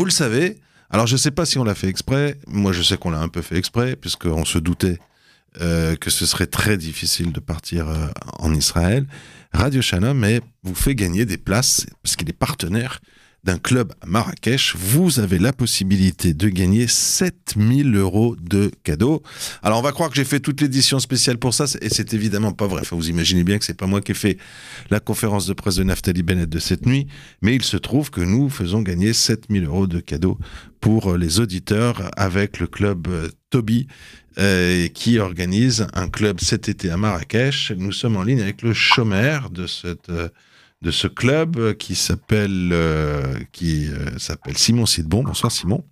Vous le savez, alors je ne sais pas si on l'a fait exprès, moi je sais qu'on l'a un peu fait exprès, puisqu'on se doutait euh, que ce serait très difficile de partir euh, en Israël. Radio Shalom vous fait gagner des places, parce qu'il est partenaire d'un club à Marrakech, vous avez la possibilité de gagner 7000 euros de cadeaux. Alors on va croire que j'ai fait toute l'édition spéciale pour ça, et c'est évidemment pas vrai. Vous imaginez bien que c'est pas moi qui ai fait la conférence de presse de Naftali Bennett de cette nuit, mais il se trouve que nous faisons gagner 7000 euros de cadeaux pour les auditeurs avec le club euh, Toby euh, qui organise un club cet été à Marrakech. Nous sommes en ligne avec le chômeur de cette euh, de ce club qui s'appelle euh, qui euh, s'appelle Simon Sidbon. Bonsoir Simon.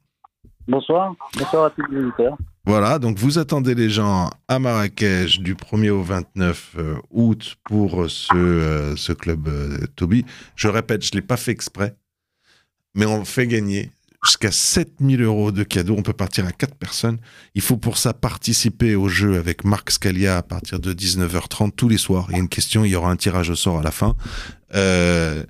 Bonsoir. Bonsoir à tous les auditeurs. Voilà, donc vous attendez les gens à Marrakech du 1er au 29 euh, août pour ce, ce club Toby. Je répète, je ne l'ai pas fait exprès, mais on fait gagner jusqu'à 7000 euros de cadeaux. On peut partir à 4 personnes. Il faut pour ça participer au jeu avec Marc Scalia à partir de 19h30 tous les soirs. Il y a une question, il y aura un tirage au sort à la fin. Euh,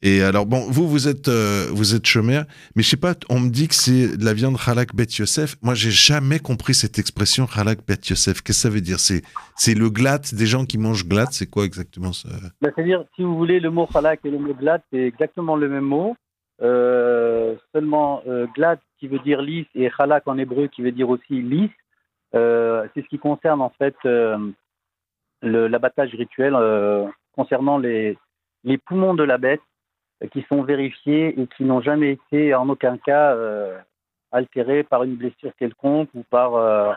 et alors, bon, vous, vous êtes, euh, êtes chômeur, mais je sais pas, on me dit que c'est de la viande Halak Bet Yosef. Moi, j'ai jamais compris cette expression Halak Bet Yosef. Qu'est-ce que ça veut dire? C'est, le glatt, des gens qui mangent glatt, c'est quoi exactement ça? Ben, C'est-à-dire, si vous voulez, le mot Halak et le mot glatt, c'est exactement le même mot. Euh, seulement, euh, glatt qui veut dire lisse et Halak en hébreu qui veut dire aussi lisse. C'est ce qui concerne en fait l'abattage rituel concernant les, les poumons de la bête euh, qui sont vérifiés et qui n'ont jamais été en aucun cas euh, altérés par une blessure quelconque ou par euh,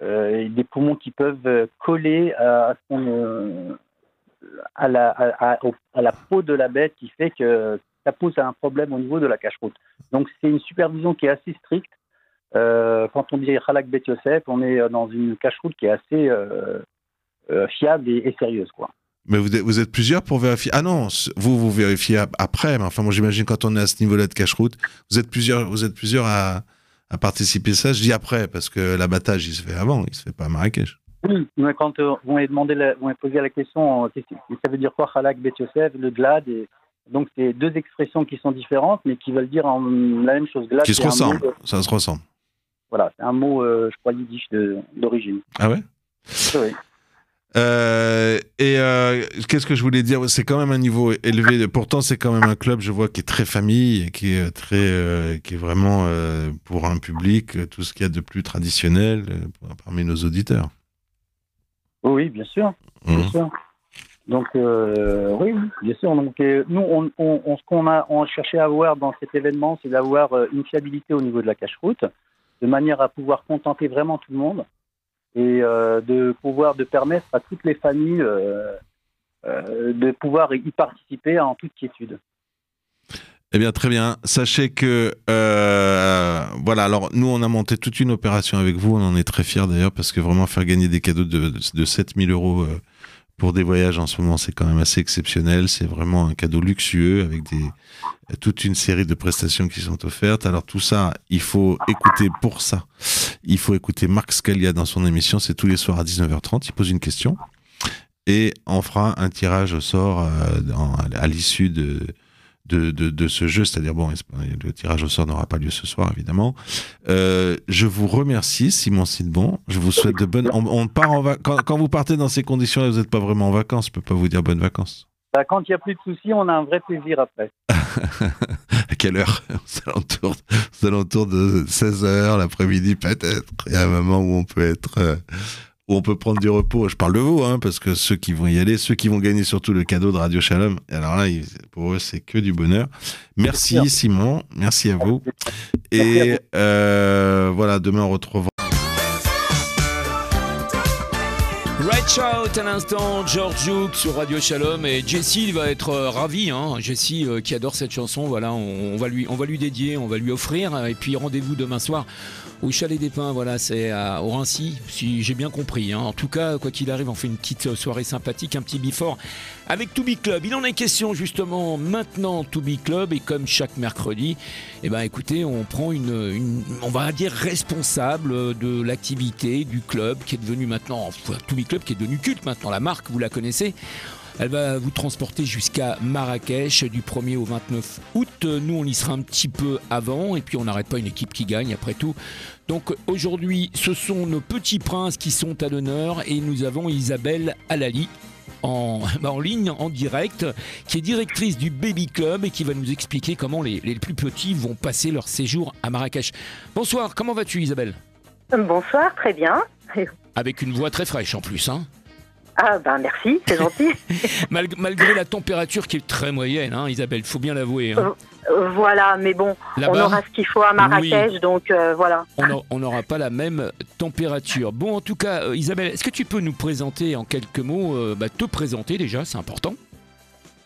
des poumons qui peuvent coller à, la, peau de la bête qui fait que ça pose un problème au niveau de la cache-route. Donc c'est une supervision qui est assez stricte. quand on dit Khalak Bet Yosef, on est dans une cache-route qui est assez fiable et, et, sérieuse. Quoi. Mais vous êtes, vous êtes plusieurs pour vérifier. Ah non, vous vous vérifiez après. Mais enfin, moi j'imagine quand on est à ce niveau-là de cache-route, vous êtes plusieurs, vous êtes plusieurs à, à, participer à ça. Je dis après parce que l'abattage il se fait avant, il se fait pas à Marrakech. Oui, mais quand euh, vous m'avez demandé, vous m'avez posé la question, euh, ça veut dire quoi Khalak Bet Yosef, le glad et donc c'est deux expressions qui sont différentes, mais qui veulent dire en, la même chose. Glad, qui se ressemblent. Ça se ressemble. Voilà, c'est un mot, euh, je crois, yiddish d'origine. Ah ouais? Oui. Euh, et euh, qu'est-ce que je voulais dire? C'est quand même un niveau élevé. Pourtant, c'est quand même un club, je vois, qui est très famille, qui est très, euh, qui est vraiment pour un public tout ce qu'il y a de plus traditionnel parmi nos auditeurs. Oui, bien sûr, bien mmh. sûr. Donc oui, bien sûr. Donc nous, on, on, ce qu'on a, on cherché à avoir dans cet événement, c'est d'avoir une fiabilité au niveau de la cache-route, de manière à pouvoir contenter vraiment tout le monde et euh, de pouvoir permettre à toutes les familles euh, euh, de pouvoir y participer en toute quiétude. Eh bien, très bien. Sachez que, voilà, alors nous, on a monté toute une opération avec vous. On en est très fiers d'ailleurs, parce que vraiment faire gagner des cadeaux de, de 7000 euros pour des voyages en ce moment, c'est quand même assez exceptionnel. C'est vraiment un cadeau luxueux avec des, toute une série de prestations qui sont offertes. Alors tout ça, il faut écouter pour ça. Il faut écouter Marc Scalia dans son émission. C'est tous les soirs à 19h30. Il pose une question et on fera un tirage au sort euh, à l'issue de, ce jeu, c'est-à-dire, bon, le tirage au sort n'aura pas lieu ce soir, évidemment. Euh, je vous remercie, Simon Sidbon. Je vous souhaite de bonnes. On, part quand, vous partez dans ces conditions-là, vous n'êtes pas vraiment en vacances. Je ne peux pas vous dire bonnes vacances. Bah, quand il n'y a plus de soucis, on a un vrai plaisir après. à quelle heure? Aux alentours, de 16h, l'après-midi peut-être. Il y a un moment où on peut être. Euh, où on peut prendre du repos. Je parle de vous, hein, parce que ceux qui vont y aller, ceux qui vont gagner surtout le cadeau de Radio Shalom, alors là, pour eux, c'est que du bonheur. Merci, Simon, merci à vous. Et euh, voilà, demain on retrouvera. Right Shout à l'instant, George Duke sur Radio Shalom et Jessie va être euh, ravi. Hein. Jessie euh, qui adore cette chanson, voilà, on, va lui, on va lui dédier, on va lui offrir. Et puis rendez-vous demain soir au Chalet des Pins, voilà, c'est à Orincy, si j'ai bien compris. Hein. En tout cas, quoi qu'il arrive, on fait une petite soirée sympathique, un petit before avec To Club. Il en est question justement maintenant To Club et comme chaque mercredi, eh ben écoutez, on prend une, on va dire responsable de l'activité du club qui est devenu maintenant, To Club qui est devenu culte maintenant, la marque, vous la connaissez. Elle va vous transporter jusqu'à Marrakech du 1er au 29 août. Nous, on y sera un petit peu avant et puis on n'arrête pas une équipe qui gagne après tout. Donc aujourd'hui, ce sont nos petits princes qui sont à l'honneur et nous avons Isabelle Alali en, en, ligne, en direct, qui est directrice du Baby Club et qui va nous expliquer comment les plus petits vont passer leur séjour à Marrakech. Bonsoir, comment vas-tu Isabelle? Bonsoir, très bien. Avec une voix très fraîche en plus, hein ah ben merci, c'est gentil. Malgré la température qui est très moyenne, hein, Isabelle, il faut bien l'avouer. Hein. Euh, voilà, mais bon, on aura ce qu'il faut à Marrakech, donc euh, voilà. On n'aura pas la même température. Bon, en tout cas, euh, Isabelle, est-ce que tu peux nous présenter en quelques mots, bah, te présenter déjà, c'est important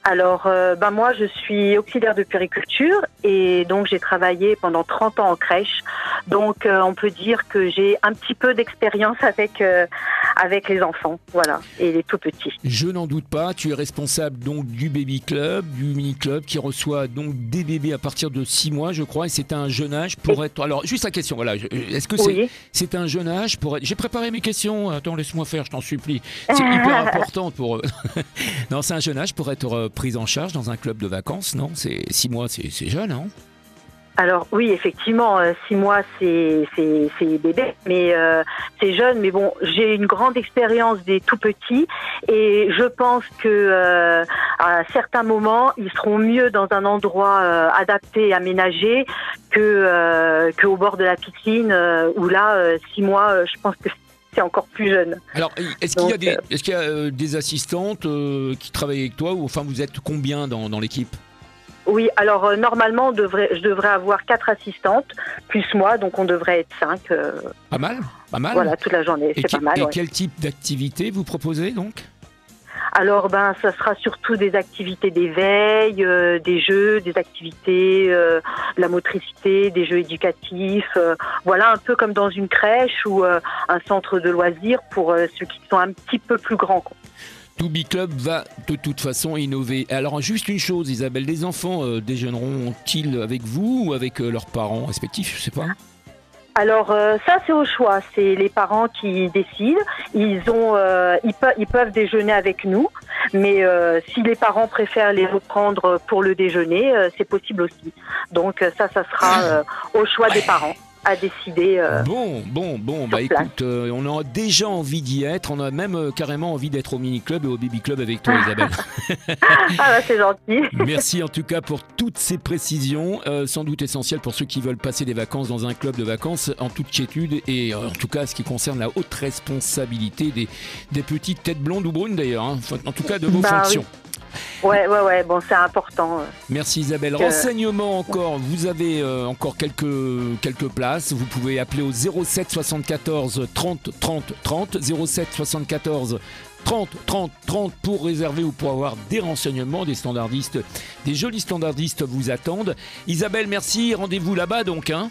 alors, ben moi, je suis auxiliaire de périculture et donc j'ai travaillé pendant 30 ans en crèche. Donc, on peut dire que j'ai un petit peu d'expérience avec avec les enfants, voilà, et les tout petits. Je n'en doute pas. Tu es responsable donc du baby club, du mini club qui reçoit donc des bébés à partir de 6 mois, je crois, et c'est un jeune âge pour être. Alors, juste la question, voilà, est-ce que c'est c'est un jeune âge pour être. J'ai préparé mes questions. Attends, laisse-moi faire, je t'en supplie. C'est hyper important pour. non, c'est un jeune âge pour être euh, pris en charge dans un club de vacances, non? C'est 6 mois, c'est jeune, non alors oui, effectivement, euh, six mois c'est c'est bébé, mais euh, c'est jeune. Mais bon, j'ai une grande expérience des tout petits et je pense que euh, à certains moments ils seront mieux dans un endroit adapté et aménagé que qu'au bord de la piscine où là six mois, je pense que c'est encore plus jeune. Alors, est-ce qu'il y a des, est-ce qu'il y a des assistantes qui travaillent avec toi ou enfin vous êtes combien dans, dans l'équipe? Oui, alors euh, normalement, devrait, je devrais avoir quatre assistantes, plus moi, donc on devrait être cinq. Euh, pas mal, pas mal. Voilà, toute la journée, c'est pas mal. Et quel type d'activité vous proposez donc? Alors ben ça sera surtout des activités d'éveil, euh, des jeux, des activités, de la motricité, des jeux éducatifs. voilà un peu comme dans une crèche ou un centre de loisirs pour ceux qui sont un petit peu plus grands. To Club va de toute façon innover. Alors juste une chose, Isabelle, les enfants euh, déjeuneront-ils avec vous ou avec euh, leurs parents respectifs? Je sais pas. Alors euh, ça c'est au choix, c'est les parents qui décident. Ils ont, ils, ils, peuvent déjeuner avec nous, mais si les parents préfèrent les reprendre pour le déjeuner, c'est possible aussi. Donc ça, ça sera au choix des parents à décider. Euh, bon, bon, bon, bah écoute, euh, on a déjà envie d'y être, on a même euh, carrément envie d'être au mini club et au baby club avec toi, Isabelle. ah bah c'est gentil. Merci en tout cas pour toutes ces précisions, sans doute essentielles pour ceux qui veulent passer des vacances dans un club de vacances en toute quiétude et en tout cas ce qui concerne la haute responsabilité des, des petites têtes blondes ou brunes d'ailleurs, hein. en tout cas de vos bah fonctions. Ouais, ouais, ouais, bon, c'est important. Euh, Merci Isabelle. Renseignement encore, vous avez euh, encore quelques, quelques places. Vous pouvez appeler au 07 74 30 30 30. 07 74 30 30 30 pour réserver ou pour avoir des renseignements, des standardistes, des jolis standardistes vous attendent. Isabelle, merci. Rendez-vous là-bas donc. Hein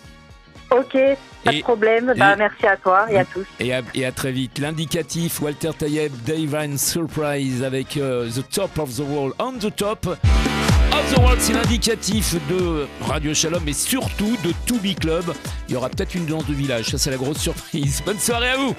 Ok, pas de problème. Bah, merci à toi et à tous. Et à, très vite. L'indicatif Walter Tayeb, Dave Surprise avec euh, The Top of the World, On the Top of the World. C'est l'indicatif de Radio Shalom et surtout de To Be Club. Il y aura peut-être une danse de village. Ça, c'est la grosse surprise. Bonne soirée à vous.